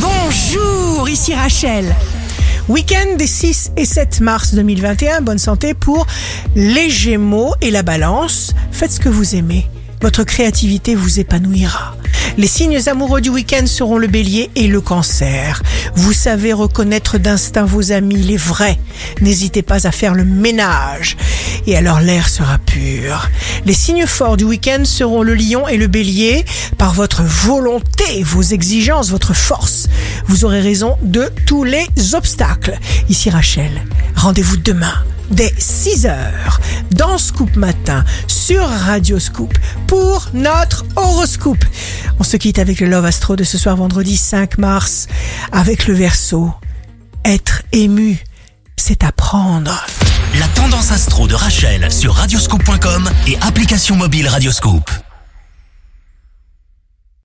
Bonjour, ici Rachel. Week-end des 6 et 7 mars 2021, bonne santé pour les Gémeaux et la Balance. Faites ce que vous aimez. Votre créativité vous épanouira. Les signes amoureux du week-end seront le bélier et le cancer. Vous savez reconnaître d'instinct vos amis, les vrais. N'hésitez pas à faire le ménage. Et alors l'air sera pur. Les signes forts du week-end seront le lion et le bélier. Par votre volonté, vos exigences, votre force, vous aurez raison de tous les obstacles. Ici Rachel, rendez-vous demain dès 6 heures dans Scoop Matin sur Radio Scoop pour notre horoscope. On se quitte avec le Love Astro de ce soir vendredi 5 mars avec le verso. Être ému, c'est apprendre. La tendance astro de Rachel sur radioscope.com et application mobile Radioscope.